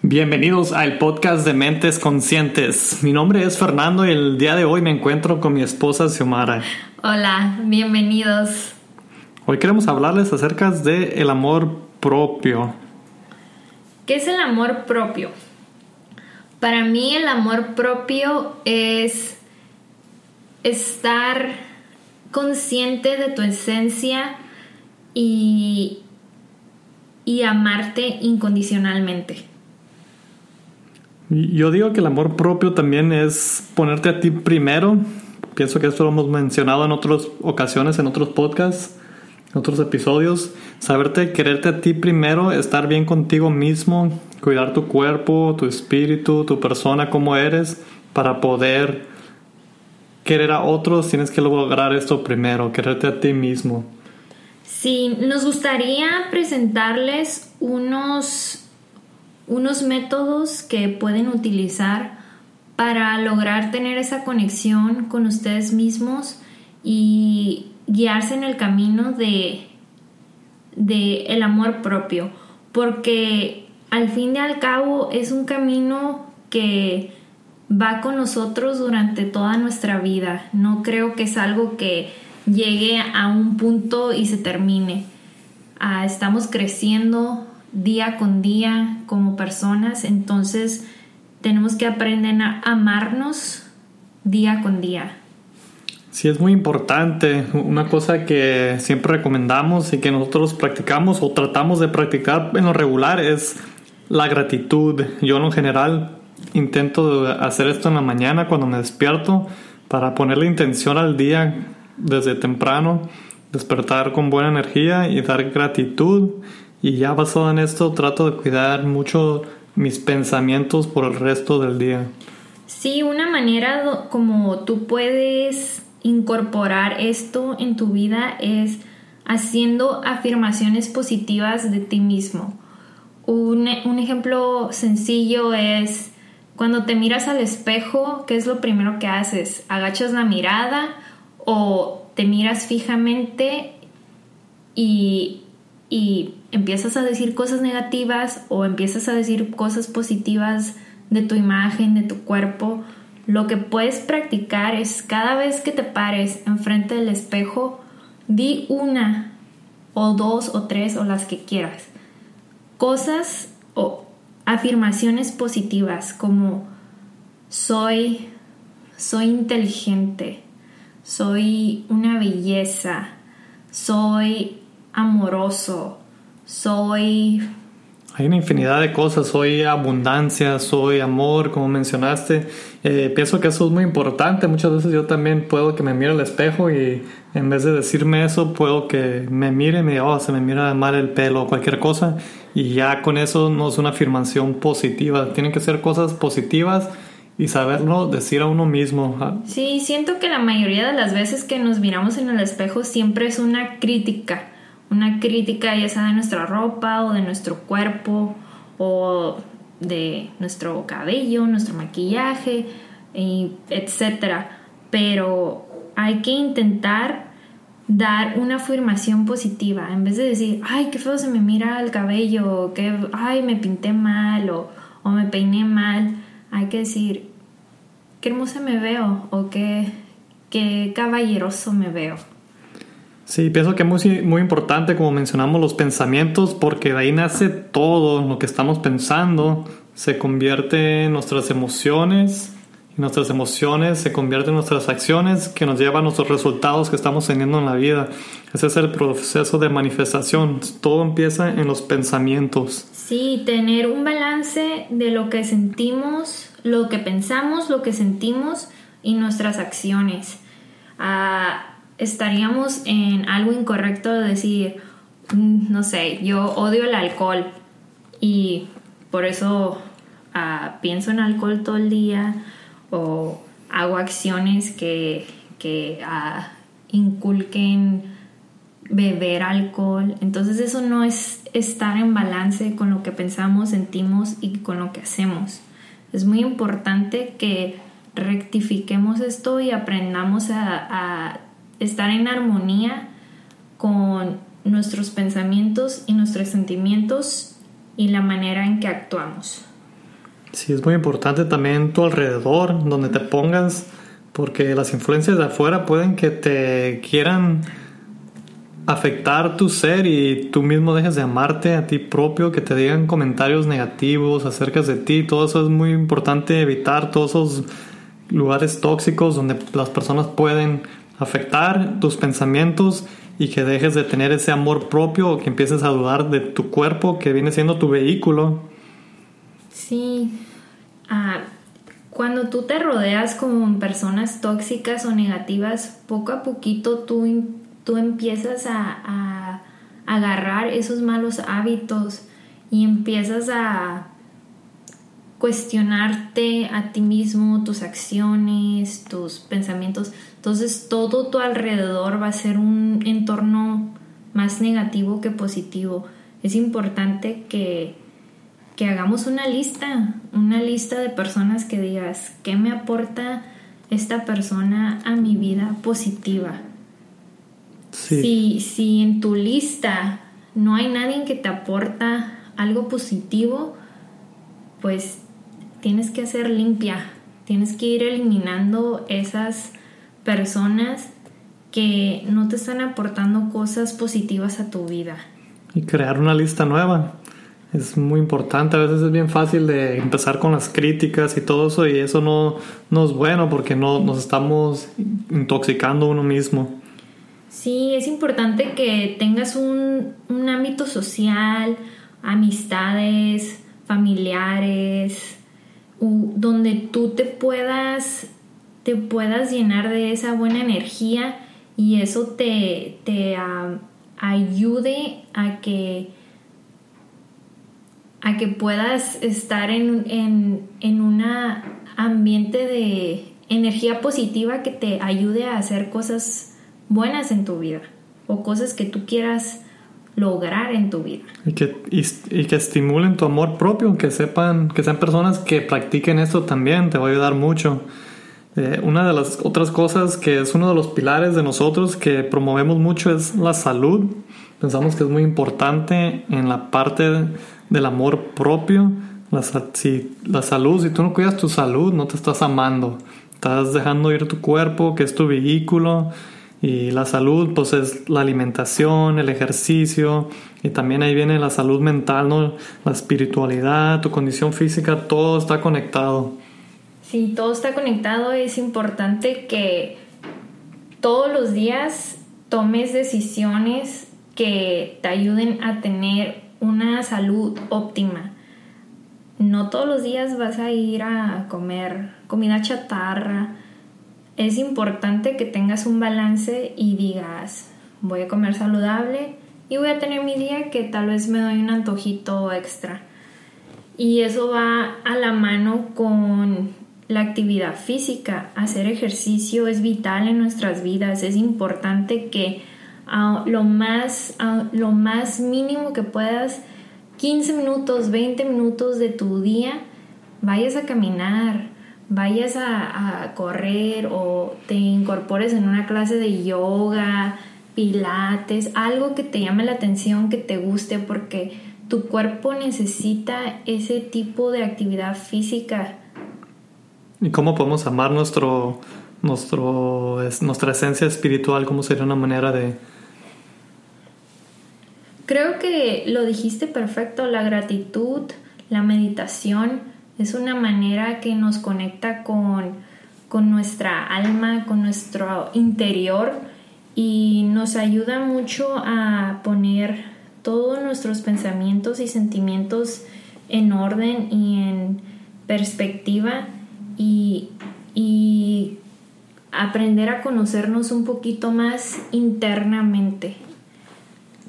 Bienvenidos al podcast de Mentes Conscientes. Mi nombre es Fernando y el día de hoy me encuentro con mi esposa Xiomara. Hola, bienvenidos. Hoy queremos hablarles acerca de el amor propio. ¿Qué es el amor propio? Para mí el amor propio es estar consciente de tu esencia y, y amarte incondicionalmente. Yo digo que el amor propio también es ponerte a ti primero. Pienso que esto lo hemos mencionado en otras ocasiones, en otros podcasts, en otros episodios. Saberte, quererte a ti primero, estar bien contigo mismo, cuidar tu cuerpo, tu espíritu, tu persona, como eres, para poder querer a otros, tienes que lograr esto primero, quererte a ti mismo. Sí, nos gustaría presentarles unos unos métodos que pueden utilizar para lograr tener esa conexión con ustedes mismos y guiarse en el camino de, de el amor propio porque al fin y al cabo es un camino que va con nosotros durante toda nuestra vida no creo que es algo que llegue a un punto y se termine ah, estamos creciendo día con día como personas, entonces tenemos que aprender a amarnos día con día. Sí, es muy importante. Una cosa que siempre recomendamos y que nosotros practicamos o tratamos de practicar en lo regular es la gratitud. Yo en lo general intento hacer esto en la mañana cuando me despierto para ponerle intención al día desde temprano, despertar con buena energía y dar gratitud y ya basado en esto trato de cuidar mucho mis pensamientos por el resto del día. Sí, una manera como tú puedes incorporar esto en tu vida es haciendo afirmaciones positivas de ti mismo. Un, un, ejemplo sencillo es cuando te miras al espejo, ¿qué es lo primero que haces? ¿Agachas la mirada o te miras fijamente y y empiezas a decir cosas negativas o empiezas a decir cosas positivas de tu imagen, de tu cuerpo, lo que puedes practicar es cada vez que te pares enfrente del espejo, di una o dos o tres o las que quieras. Cosas o afirmaciones positivas como soy soy inteligente, soy una belleza, soy amoroso, soy... Hay una infinidad de cosas, soy abundancia, soy amor, como mencionaste. Eh, pienso que eso es muy importante. Muchas veces yo también puedo que me mire al espejo y en vez de decirme eso, puedo que me mire y me diga, oh, se me mira mal el pelo o cualquier cosa. Y ya con eso no es una afirmación positiva. Tienen que ser cosas positivas y saberlo decir a uno mismo. Sí, siento que la mayoría de las veces que nos miramos en el espejo siempre es una crítica una crítica ya sea de nuestra ropa o de nuestro cuerpo o de nuestro cabello, nuestro maquillaje, etc. Pero hay que intentar dar una afirmación positiva en vez de decir, ay, qué feo se me mira el cabello, o que, ay, me pinté mal o, o me peiné mal. Hay que decir, qué hermosa me veo o qué, qué caballeroso me veo. Sí, pienso que es muy, muy importante, como mencionamos, los pensamientos, porque de ahí nace todo lo que estamos pensando, se convierte en nuestras emociones, y nuestras emociones se convierten en nuestras acciones que nos llevan a nuestros resultados que estamos teniendo en la vida. Ese es el proceso de manifestación, todo empieza en los pensamientos. Sí, tener un balance de lo que sentimos, lo que pensamos, lo que sentimos y nuestras acciones. Ah, estaríamos en algo incorrecto de decir, mm, no sé, yo odio el alcohol y por eso ah, pienso en alcohol todo el día o hago acciones que, que ah, inculquen beber alcohol. Entonces eso no es estar en balance con lo que pensamos, sentimos y con lo que hacemos. Es muy importante que rectifiquemos esto y aprendamos a estar en armonía con nuestros pensamientos y nuestros sentimientos y la manera en que actuamos. Sí, es muy importante también tu alrededor, donde te pongas, porque las influencias de afuera pueden que te quieran afectar tu ser y tú mismo dejes de amarte a ti propio, que te digan comentarios negativos acerca de ti, todo eso es muy importante evitar todos esos lugares tóxicos donde las personas pueden afectar tus pensamientos y que dejes de tener ese amor propio o que empieces a dudar de tu cuerpo que viene siendo tu vehículo. Sí, ah, cuando tú te rodeas con personas tóxicas o negativas, poco a poquito tú, tú empiezas a agarrar esos malos hábitos y empiezas a cuestionarte a ti mismo, tus acciones, tus pensamientos. Entonces todo tu alrededor va a ser un entorno más negativo que positivo. Es importante que, que hagamos una lista, una lista de personas que digas, ¿qué me aporta esta persona a mi vida positiva? Si, si en tu lista no hay nadie que te aporta algo positivo, pues tienes que hacer limpia, tienes que ir eliminando esas personas que no te están aportando cosas positivas a tu vida. Y crear una lista nueva. Es muy importante, a veces es bien fácil de empezar con las críticas y todo eso y eso no, no es bueno porque no nos estamos intoxicando uno mismo. Sí, es importante que tengas un, un ámbito social, amistades, familiares, donde tú te puedas, te puedas llenar de esa buena energía y eso te, te ayude a que, a que puedas estar en, en, en un ambiente de energía positiva que te ayude a hacer cosas buenas en tu vida o cosas que tú quieras lograr en tu vida. Y que, y, que estimulen tu amor propio, que sepan, que sean personas que practiquen esto también, te va a ayudar mucho. Eh, una de las otras cosas que es uno de los pilares de nosotros que promovemos mucho es la salud. Pensamos que es muy importante en la parte del amor propio. La, si, la salud, si tú no cuidas tu salud, no te estás amando. Estás dejando ir tu cuerpo, que es tu vehículo y la salud, pues es la alimentación, el ejercicio, y también ahí viene la salud mental, ¿no? La espiritualidad, tu condición física, todo está conectado. Sí, todo está conectado. Es importante que todos los días tomes decisiones que te ayuden a tener una salud óptima. No todos los días vas a ir a comer comida chatarra, es importante que tengas un balance y digas, voy a comer saludable y voy a tener mi día que tal vez me doy un antojito extra. Y eso va a la mano con la actividad física. Hacer ejercicio es vital en nuestras vidas. Es importante que a lo, más, lo más mínimo que puedas, 15 minutos, 20 minutos de tu día, vayas a caminar, vayas a, correr o te incorpores en una clase de yoga, pilates, algo que te llame la atención, que te guste, porque tu cuerpo necesita ese tipo de actividad física. ¿Y cómo podemos amar nuestro, nuestro, nuestra esencia espiritual? ¿Cómo sería una manera de... Creo que lo dijiste perfecto, la gratitud, la meditación, es una manera que nos conecta con, nuestra alma, con nuestro interior y nos ayuda mucho a poner todos nuestros pensamientos y sentimientos en orden y en perspectiva y, aprender a conocernos un poquito más internamente.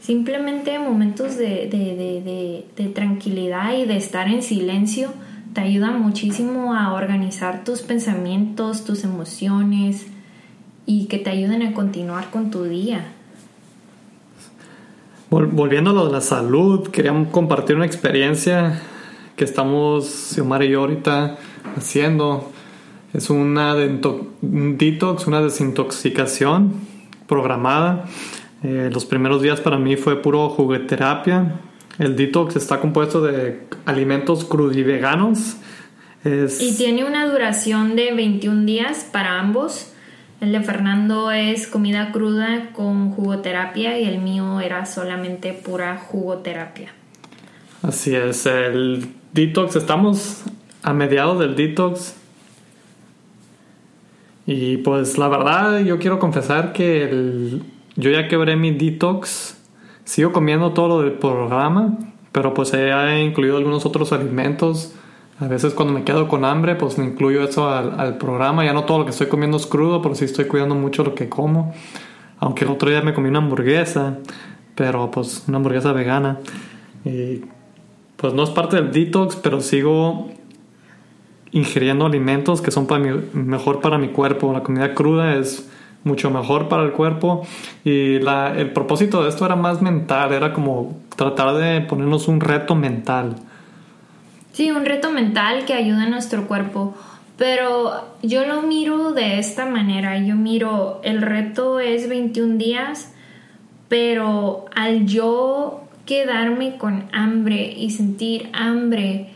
Simplemente momentos de tranquilidad y de estar en silencio te ayuda muchísimo a organizar tus pensamientos, tus emociones y que te ayuden a continuar con tu día. Volviendo a lo de la salud, queríamos compartir una experiencia que estamos, Xiomara y yo ahorita haciendo. Es una un detox, una desintoxicación programada. Eh, los primeros días para mí fue puro jugueterapia. El detox está compuesto de alimentos crudiveganos. Es... Y tiene una duración de 21 días para ambos. El de Fernando es comida cruda con jugoterapia y el mío era solamente pura jugoterapia. Así es, el detox, estamos a mediados del detox. Y pues la verdad yo quiero confesar que el, yo ya quebré mi detox. Sigo comiendo todo lo del programa, pero pues he incluido algunos otros alimentos a veces cuando me quedo con hambre, pues me incluyo eso al, programa. Ya no todo lo que estoy comiendo es crudo, pero sí estoy cuidando mucho lo que como. Aunque el otro día me comí una hamburguesa, pero pues una hamburguesa vegana. Y pues no es parte del detox, pero sigo ingiriendo alimentos que son para mejor para mi cuerpo. La comida cruda es mucho mejor para el cuerpo y el propósito de esto era más mental, era como tratar de ponernos un reto mental Sí, un reto mental que ayuda a nuestro cuerpo. Pero yo lo miro de esta manera. Yo miro, el reto es 21 días, pero al yo quedarme con hambre y sentir hambre,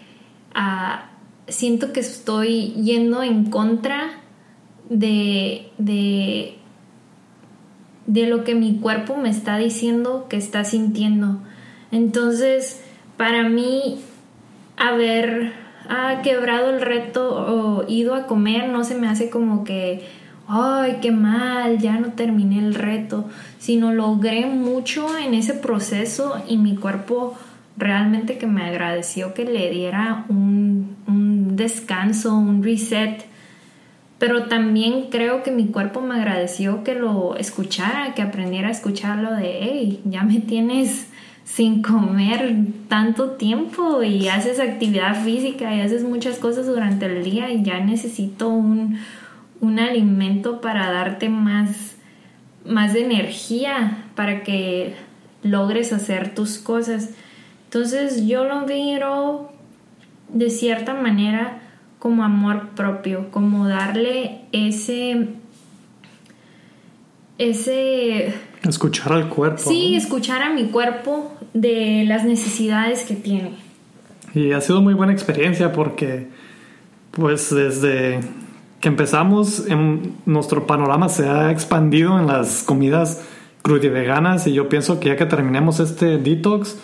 ah, siento que estoy yendo en contra de, de, de lo que mi cuerpo me está diciendo que está sintiendo. Entonces, para mí haber quebrado el reto o ido a comer no se me hace como que, ay, qué mal, ya no terminé el reto, sino logré mucho en ese proceso y mi cuerpo realmente que me agradeció que le diera un, un descanso, un reset. Pero también creo que mi cuerpo me agradeció que lo escuchara, que aprendiera a escucharlo de, hey, ya me tienes sin comer tanto tiempo y haces actividad física y haces muchas cosas durante el día y ya necesito un, alimento para darte más, más energía para que logres hacer tus cosas. Entonces yo lo miro de cierta manera como amor propio, como darle ese ese Escuchar al cuerpo. Sí, escuchar a mi cuerpo de las necesidades que tiene. Y ha sido muy buena experiencia porque, pues desde que empezamos, en nuestro panorama se ha expandido en las comidas crudiveganas y yo pienso que ya que terminemos este detox,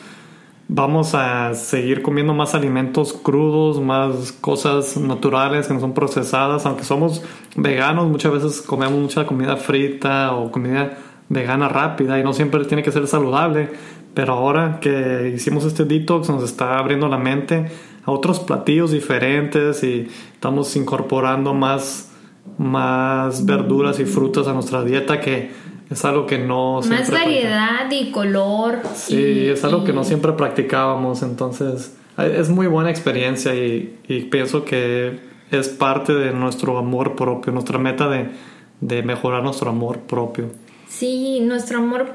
vamos a seguir comiendo más alimentos crudos, más cosas naturales que no son procesadas, aunque somos veganos, muchas veces comemos mucha comida frita o comida vegana rápida y no siempre tiene que ser saludable, pero ahora que hicimos este detox nos está abriendo la mente a otros platillos diferentes y estamos incorporando más, más verduras y frutas a nuestra dieta que es algo que no más variedad y color sí es algo que no siempre practicábamos entonces es muy buena experiencia y, y, pienso que es parte de nuestro amor propio nuestra meta de, de mejorar nuestro amor propio Sí, nuestro amor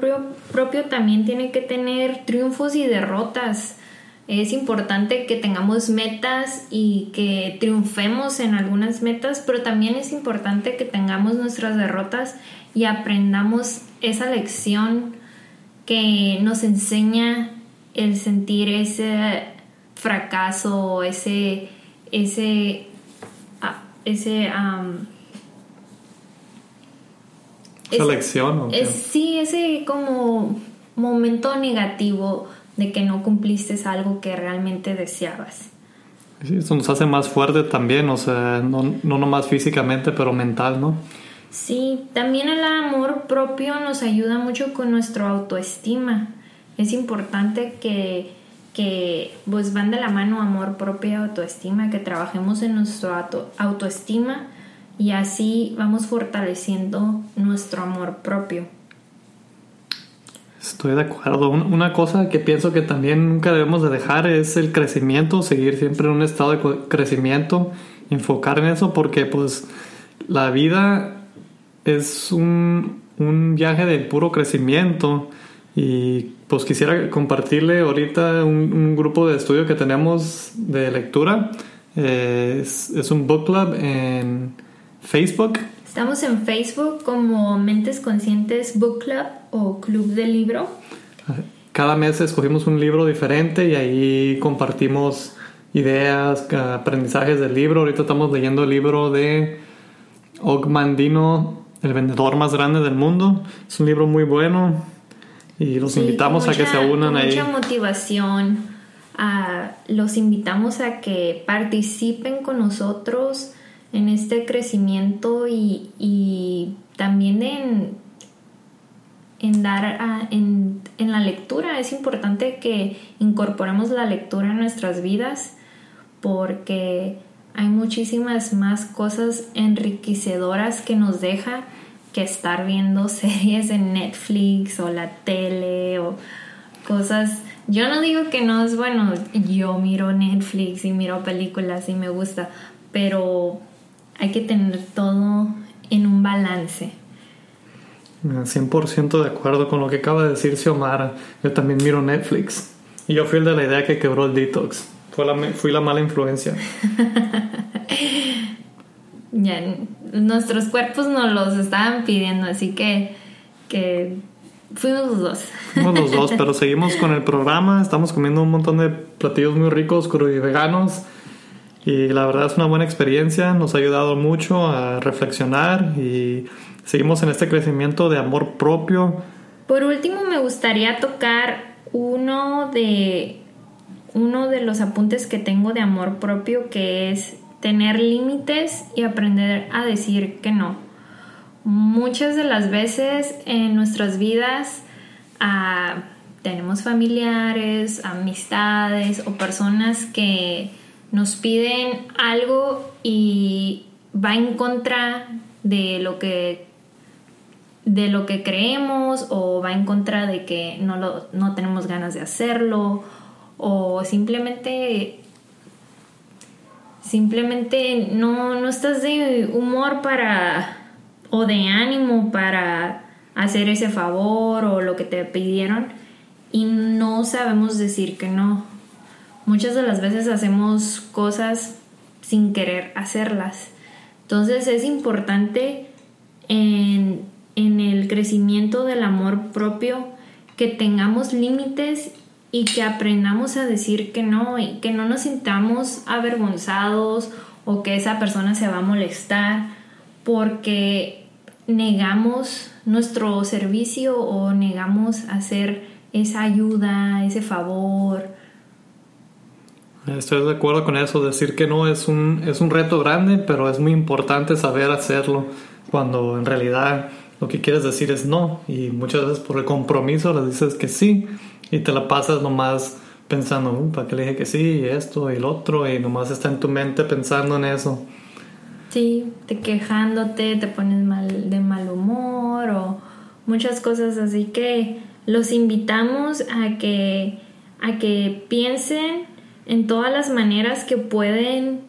propio también tiene que tener triunfos y derrotas. Es importante que tengamos metas y que triunfemos en algunas metas, pero también es importante que tengamos nuestras derrotas y aprendamos esa lección que nos enseña el sentir ese fracaso, ese, ese, ah, ese ¿Selección? sí, ese como momento negativo de que no cumpliste algo que realmente deseabas. Sí, eso nos hace más fuerte también, o sea, no, no nomás físicamente, pero mental, ¿no? Sí, también el amor propio nos ayuda mucho con nuestra autoestima. Es importante que, que pues van de la mano amor propio y autoestima, que trabajemos en nuestra autoestima y así vamos fortaleciendo nuestro amor propio. Estoy de acuerdo. Una cosa que pienso que también nunca debemos de dejar es el crecimiento, seguir siempre en un estado de crecimiento, enfocar en eso porque pues la vida es un, un viaje de puro crecimiento y pues quisiera compartirle ahorita un, grupo de estudio que tenemos de lectura. es, es un book club en Facebook. Estamos en Facebook como Mentes Conscientes Book Club o Club del Libro. Cada mes escogimos un libro diferente y ahí compartimos ideas, aprendizajes del libro. Ahorita estamos leyendo el libro de Og Mandino, el vendedor más grande del mundo. Es un libro muy bueno y los invitamos a que se unan ahí. Mucha motivación. los invitamos a que participen con nosotros en este crecimiento y, y también en en dar en, en, la lectura. Es importante que incorporemos la lectura en nuestras vidas porque hay muchísimas más cosas enriquecedoras que nos deja que estar viendo series en Netflix o la tele o cosas. Yo no digo que no es bueno, yo miro Netflix y miro películas y me gusta, pero hay que tener todo en un balance. 100% de acuerdo con lo que acaba de decir Xiomara. Yo también miro Netflix. Y yo fui el de la idea que quebró el detox. Fui la, fui la mala influencia. ya, nuestros cuerpos nos los estaban pidiendo, así que, que fuimos los dos. Fuimos los dos, pero seguimos con el programa. Estamos comiendo un montón de platillos muy ricos, crudos y veganos. Y la verdad es una buena experiencia. Nos ha ayudado mucho a reflexionar y seguimos en este crecimiento de amor propio. Por último, me gustaría tocar uno de, uno de los apuntes que tengo de amor propio, que es tener límites y aprender a decir que no. Muchas de las veces en nuestras vidas ah, tenemos familiares, amistades o personas que nos piden algo y va en contra de lo que de lo que creemos o va en contra de que no, lo, no tenemos ganas de hacerlo o simplemente simplemente no, no estás de humor para o de ánimo para hacer ese favor o lo que te pidieron y no sabemos decir que no. Muchas de las veces hacemos cosas sin querer hacerlas. Entonces es importante en en el crecimiento del amor propio, que tengamos límites y que aprendamos a decir que no y que no nos sintamos avergonzados o que esa persona se va a molestar porque negamos nuestro servicio o negamos hacer esa ayuda, ese favor. Estoy de acuerdo con eso, decir que no es un, es un reto grande, pero es muy importante saber hacerlo cuando en realidad lo que quieres decir es no y muchas veces por el compromiso le dices que sí y te la pasas nomás pensando, uh, ¿para qué le dije que sí? Y esto y el otro y nomás está en tu mente pensando en eso. Sí, te quejándote, te pones mal, de mal humor o muchas cosas así que los invitamos a que, a que piensen en todas las maneras que pueden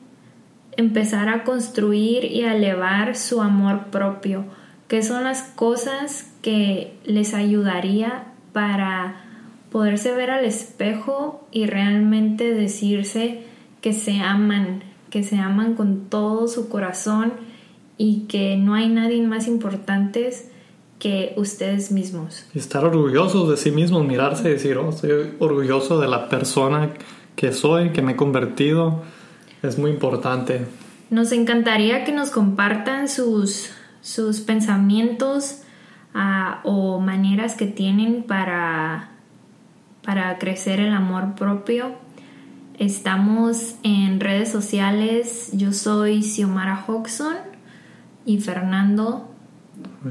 empezar a construir y a elevar su amor propio ¿Qué son las cosas que les ayudaría para poderse ver al espejo y realmente decirse que se aman, que se aman con todo su corazón y que no hay nadie más importante que ustedes mismos. Estar orgullosos de sí mismos, mirarse y decir, oh, estoy orgulloso de la persona que soy, que me he convertido, es muy importante. Nos encantaría que nos compartan sus sus pensamientos ah, o maneras que tienen para, para crecer el amor propio. Estamos en redes sociales. Yo soy Xiomara Hodgson y Fernando.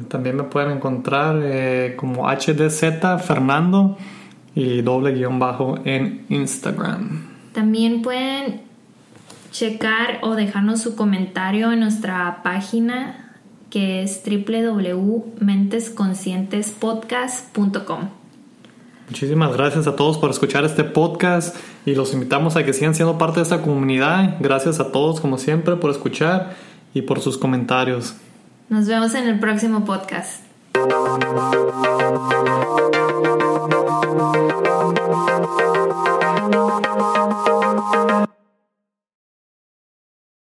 También me pueden encontrar eh, como HDZ Fernando y doble guion bajo en Instagram. También pueden checar o dejarnos su comentario en nuestra página que es www.mentesconscientespodcast.com. Muchísimas gracias a todos por escuchar este podcast y los invitamos a que sigan siendo parte de esta comunidad. Gracias a todos, como siempre, por escuchar y por sus comentarios. Nos vemos en el próximo podcast. Thank you.